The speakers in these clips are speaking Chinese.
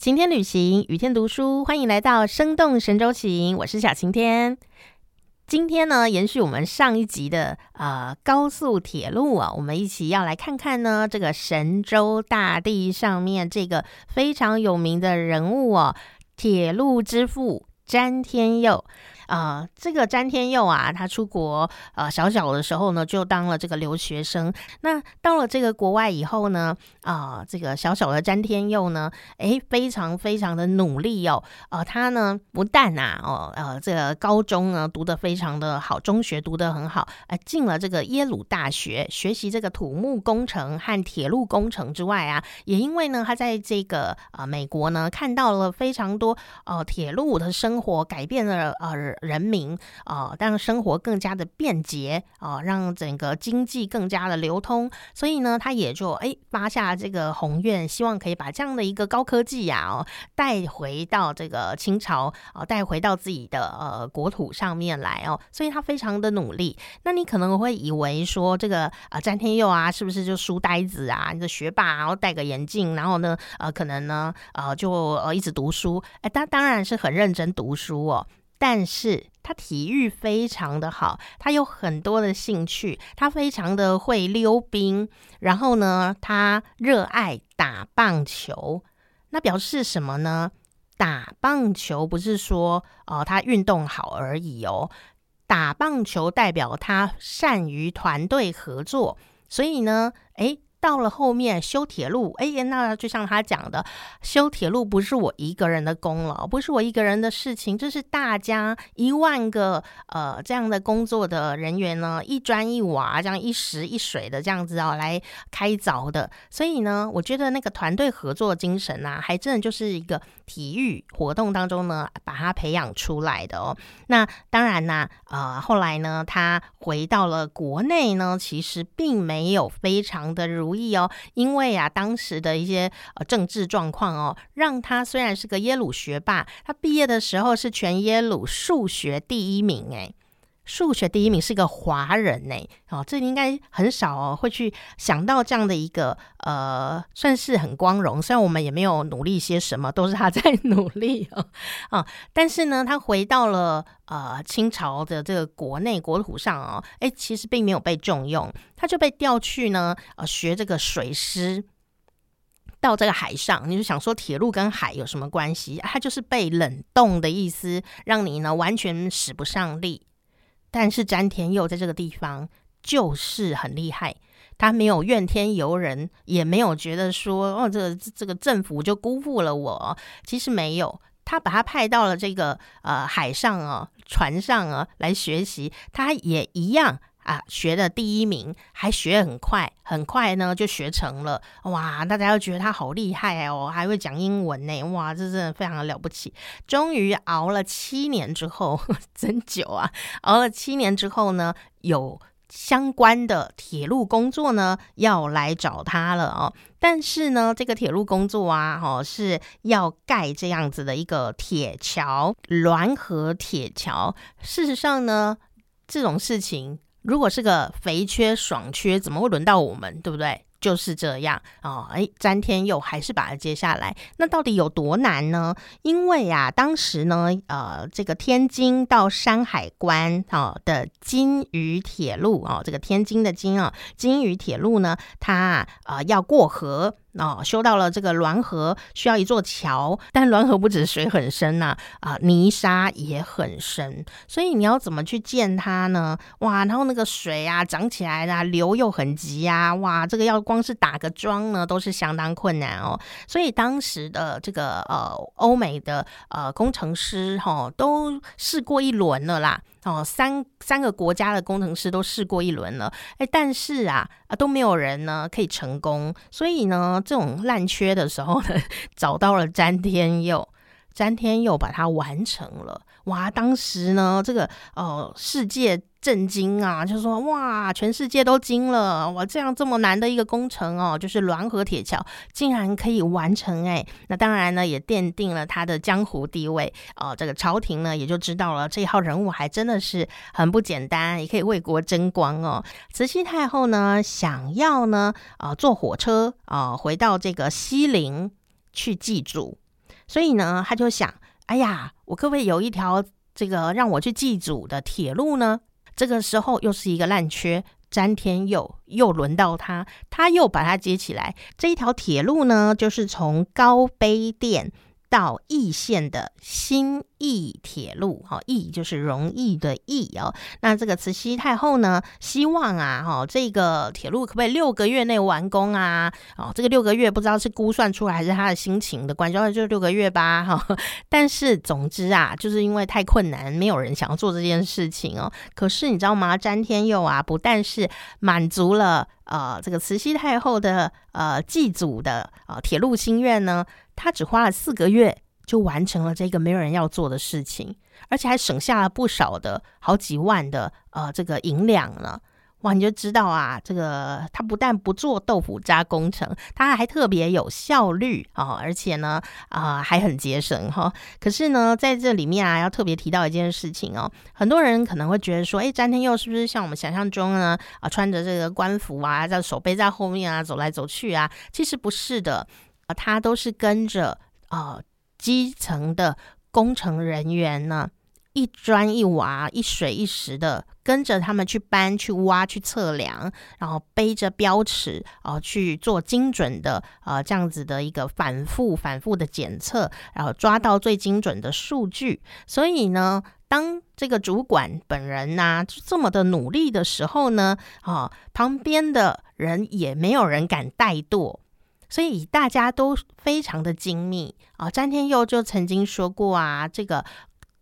晴天旅行，雨天读书，欢迎来到生动神州行，我是小晴天。今天呢，延续我们上一集的呃高速铁路啊，我们一起要来看看呢这个神州大地上面这个非常有名的人物哦，铁路之父詹天佑。啊，这个詹天佑啊，他出国呃小小的时候呢，就当了这个留学生。那到了这个国外以后呢，啊，这个小小的詹天佑呢，诶，非常非常的努力哦。呃，他呢不但啊，哦，呃，这个高中呢读得非常的好，中学读得很好，呃，进了这个耶鲁大学学习这个土木工程和铁路工程之外啊，也因为呢，他在这个呃美国呢看到了非常多呃铁路的生活改变了呃。人民啊，让生活更加的便捷啊，让整个经济更加的流通，所以呢，他也就哎发下这个宏愿，希望可以把这样的一个高科技呀哦带回到这个清朝啊，带回到自己的呃国土上面来哦，所以他非常的努力。那你可能会以为说这个啊，詹天佑啊，是不是就书呆子啊，你的学霸，然后戴个眼镜，然后呢呃，可能呢呃就呃一直读书，哎，他当然是很认真读读书哦。但是他体育非常的好，他有很多的兴趣，他非常的会溜冰，然后呢，他热爱打棒球。那表示什么呢？打棒球不是说哦他运动好而已哦，打棒球代表他善于团队合作，所以呢，诶。到了后面修铁路，哎呀，那就像他讲的，修铁路不是我一个人的功劳，不是我一个人的事情，这是大家一万个呃这样的工作的人员呢，一砖一瓦这样一石一水的这样子哦来开凿的。所以呢，我觉得那个团队合作精神啊，还真的就是一个体育活动当中呢把它培养出来的哦。那当然呢，呃，后来呢，他回到了国内呢，其实并没有非常的如。不意哦，因为啊，当时的一些呃政治状况哦，让他虽然是个耶鲁学霸，他毕业的时候是全耶鲁数学第一名诶。数学第一名是个华人呢，哦，这应该很少哦会去想到这样的一个呃，算是很光荣。虽然我们也没有努力些什么，都是他在努力哦，啊，但是呢，他回到了呃清朝的这个国内国土上哦，哎，其实并没有被重用，他就被调去呢呃学这个水师，到这个海上，你就想说铁路跟海有什么关系？他就是被冷冻的意思，让你呢完全使不上力。但是詹天佑在这个地方就是很厉害，他没有怨天尤人，也没有觉得说哦，这这个政府就辜负了我。其实没有，他把他派到了这个呃海上啊船上啊来学习，他也一样。啊，学的第一名，还学很快，很快呢就学成了，哇！大家都觉得他好厉害哦，还会讲英文呢，哇，这真的非常的了不起。终于熬了七年之后，真久啊！熬了七年之后呢，有相关的铁路工作呢要来找他了哦。但是呢，这个铁路工作啊，哦，是要盖这样子的一个铁桥，滦河铁桥。事实上呢，这种事情。如果是个肥缺爽缺，怎么会轮到我们？对不对？就是这样哦。哎，詹天佑还是把它接下来。那到底有多难呢？因为啊，当时呢，呃，这个天津到山海关啊的金鱼铁路啊，这个天津的金啊，金鱼铁路呢，它啊要过河。哦，修到了这个滦河，需要一座桥，但滦河不止水很深呐，啊，泥沙也很深，所以你要怎么去建它呢？哇，然后那个水啊涨起来啦，流又很急呀，哇，这个要光是打个桩呢，都是相当困难哦。所以当时的这个呃欧美的呃工程师哈，都试过一轮了啦。哦，三三个国家的工程师都试过一轮了，哎，但是啊啊都没有人呢可以成功，所以呢，这种烂缺的时候呢，找到了詹天佑，詹天佑把它完成了。哇，当时呢，这个哦，世界震惊啊，就说哇，全世界都惊了，哇，这样这么难的一个工程哦，就是滦河铁桥竟然可以完成哎，那当然呢，也奠定了他的江湖地位哦，这个朝廷呢也就知道了这一号人物还真的是很不简单，也可以为国争光哦。慈禧太后呢想要呢啊坐火车啊回到这个西陵去祭祖。所以呢，他就想，哎呀，我可不可以有一条这个让我去祭祖的铁路呢？这个时候又是一个烂缺，詹天佑又轮到他，他又把它接起来。这一条铁路呢，就是从高碑店。到义县的新义铁路，哈，义就是容易的易哦。那这个慈禧太后呢，希望啊，哈，这个铁路可不可以六个月内完工啊？哦，这个六个月不知道是估算出来还是他的心情的关系，就六个月吧，哈。但是总之啊，就是因为太困难，没有人想要做这件事情哦。可是你知道吗？詹天佑啊，不但是满足了呃这个慈禧太后的呃祭祖的呃铁路心愿呢。他只花了四个月就完成了这个没有人要做的事情，而且还省下了不少的好几万的呃这个银两呢。哇，你就知道啊，这个他不但不做豆腐渣工程，他还特别有效率啊，而且呢啊还很节省哈。可是呢，在这里面啊，要特别提到一件事情哦，很多人可能会觉得说，哎，詹天佑是不是像我们想象中呢啊，穿着这个官服啊，在手背在后面啊，走来走去啊？其实不是的。他都是跟着啊基层的工程人员呢，一砖一瓦、一水一石的跟着他们去搬、去挖、去测量，然后背着标尺啊去做精准的呃这样子的一个反复、反复的检测，然后抓到最精准的数据。所以呢，当这个主管本人呐这么的努力的时候呢，啊旁边的人也没有人敢怠惰。所以大家都非常的精密啊！詹天佑就曾经说过啊，这个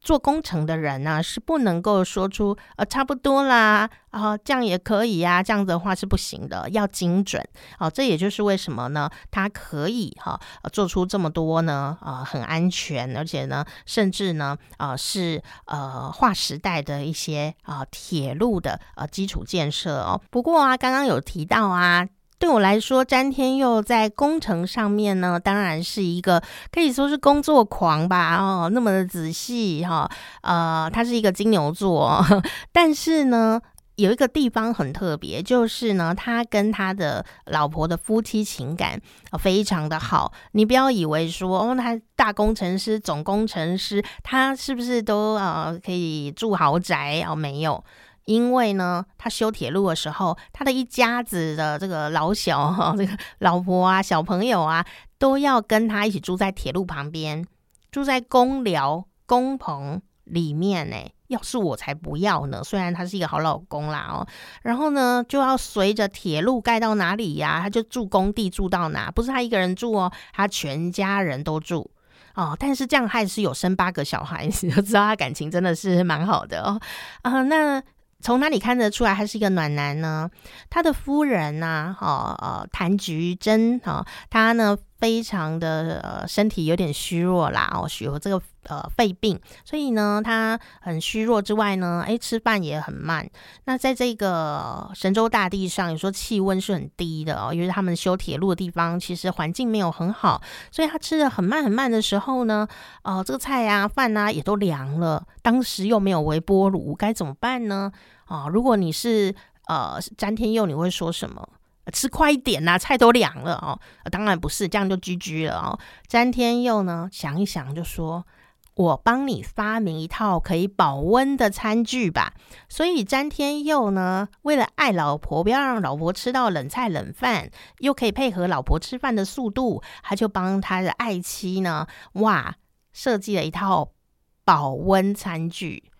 做工程的人呢是不能够说出呃差不多啦啊，这样也可以呀，这样的话是不行的，要精准啊！这也就是为什么呢，他可以哈做出这么多呢啊，很安全，而且呢，甚至呢啊是呃划时代的一些啊铁路的呃基础建设哦。不过啊，刚刚有提到啊。对我来说，詹天佑在工程上面呢，当然是一个可以说是工作狂吧，哦，那么的仔细哈，呃，他是一个金牛座，但是呢，有一个地方很特别，就是呢，他跟他的老婆的夫妻情感非常的好。你不要以为说哦，他大工程师、总工程师，他是不是都呃可以住豪宅哦？没有。因为呢，他修铁路的时候，他的一家子的这个老小，这个老婆啊、小朋友啊，都要跟他一起住在铁路旁边，住在公寮、工棚里面呢。要是我才不要呢！虽然他是一个好老公啦哦，然后呢，就要随着铁路盖到哪里呀，他就住工地住到哪，不是他一个人住哦，他全家人都住哦。但是这样还是有生八个小孩，你就知道他感情真的是蛮好的哦。啊，那。从哪里看得出来他是一个暖男呢？他的夫人呢？哈呃，谭菊珍哈，他呢非常的呃身体有点虚弱啦，哦，有这个呃肺病，所以呢他很虚弱之外呢，哎吃饭也很慢。那在这个神州大地上，有时候气温是很低的哦，因为他们修铁路的地方其实环境没有很好，所以他吃的很慢很慢的时候呢，哦这个菜啊饭啊也都凉了。当时又没有微波炉，该怎么办呢？啊，如果你是呃詹天佑，你会说什么？吃快一点呐，菜都凉了哦。当然不是，这样就居居了哦。詹天佑呢，想一想就说：“我帮你发明一套可以保温的餐具吧。”所以詹天佑呢，为了爱老婆，不要让老婆吃到冷菜冷饭，又可以配合老婆吃饭的速度，他就帮他的爱妻呢，哇，设计了一套。保温餐具，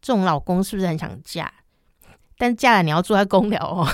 这种老公是不是很想嫁？但嫁了你要住在公寮哦。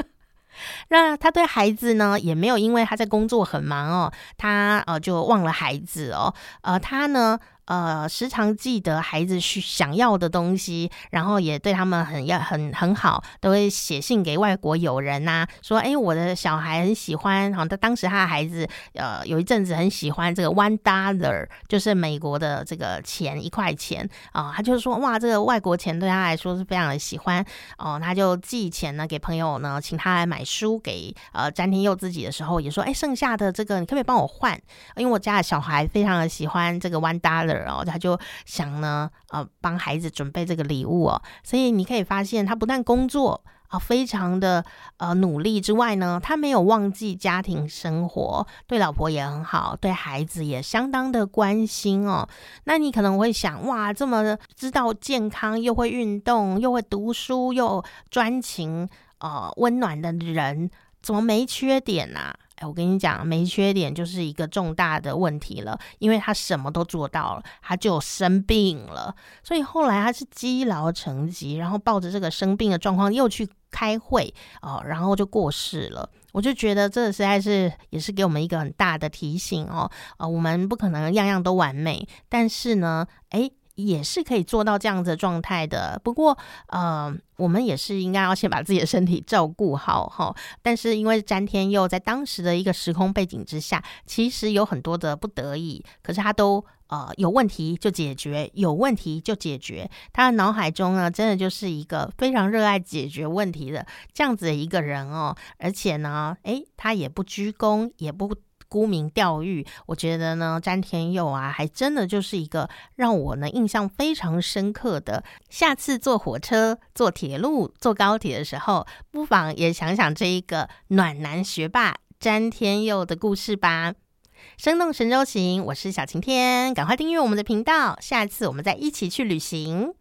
那他对孩子呢，也没有因为他在工作很忙哦，他呃就忘了孩子哦。呃，他呢。呃，时常记得孩子需想要的东西，然后也对他们很要很很好，都会写信给外国友人呐，说哎，我的小孩很喜欢，好，他当时他的孩子呃有一阵子很喜欢这个 one dollar，就是美国的这个钱一块钱啊，他就说哇，这个外国钱对他来说是非常的喜欢哦，他就寄钱呢给朋友呢，请他来买书给呃詹天佑自己的时候，也说哎，剩下的这个你可不可以帮我换？因为我家的小孩非常的喜欢这个 one dollar。然后他就想呢，呃，帮孩子准备这个礼物哦。所以你可以发现，他不但工作啊，非常的呃努力之外呢，他没有忘记家庭生活，对老婆也很好，对孩子也相当的关心哦。那你可能会想，哇，这么知道健康，又会运动，又会读书，又专情，呃，温暖的人，怎么没缺点呢？哎，我跟你讲，没缺点就是一个重大的问题了，因为他什么都做到了，他就生病了，所以后来他是积劳成疾，然后抱着这个生病的状况又去开会哦，然后就过世了。我就觉得这实在是也是给我们一个很大的提醒哦，呃，我们不可能样样都完美，但是呢，哎。也是可以做到这样子的状态的，不过，呃，我们也是应该要先把自己的身体照顾好哈。但是因为詹天佑在当时的一个时空背景之下，其实有很多的不得已，可是他都呃有问题就解决，有问题就解决。他的脑海中呢，真的就是一个非常热爱解决问题的这样子的一个人哦。而且呢，诶，他也不鞠躬，也不。沽名钓誉，我觉得呢，詹天佑啊，还真的就是一个让我呢印象非常深刻的。下次坐火车、坐铁路、坐高铁的时候，不妨也想想这一个暖男学霸詹天佑的故事吧。生动神州行，我是小晴天，赶快订阅我们的频道，下次我们再一起去旅行。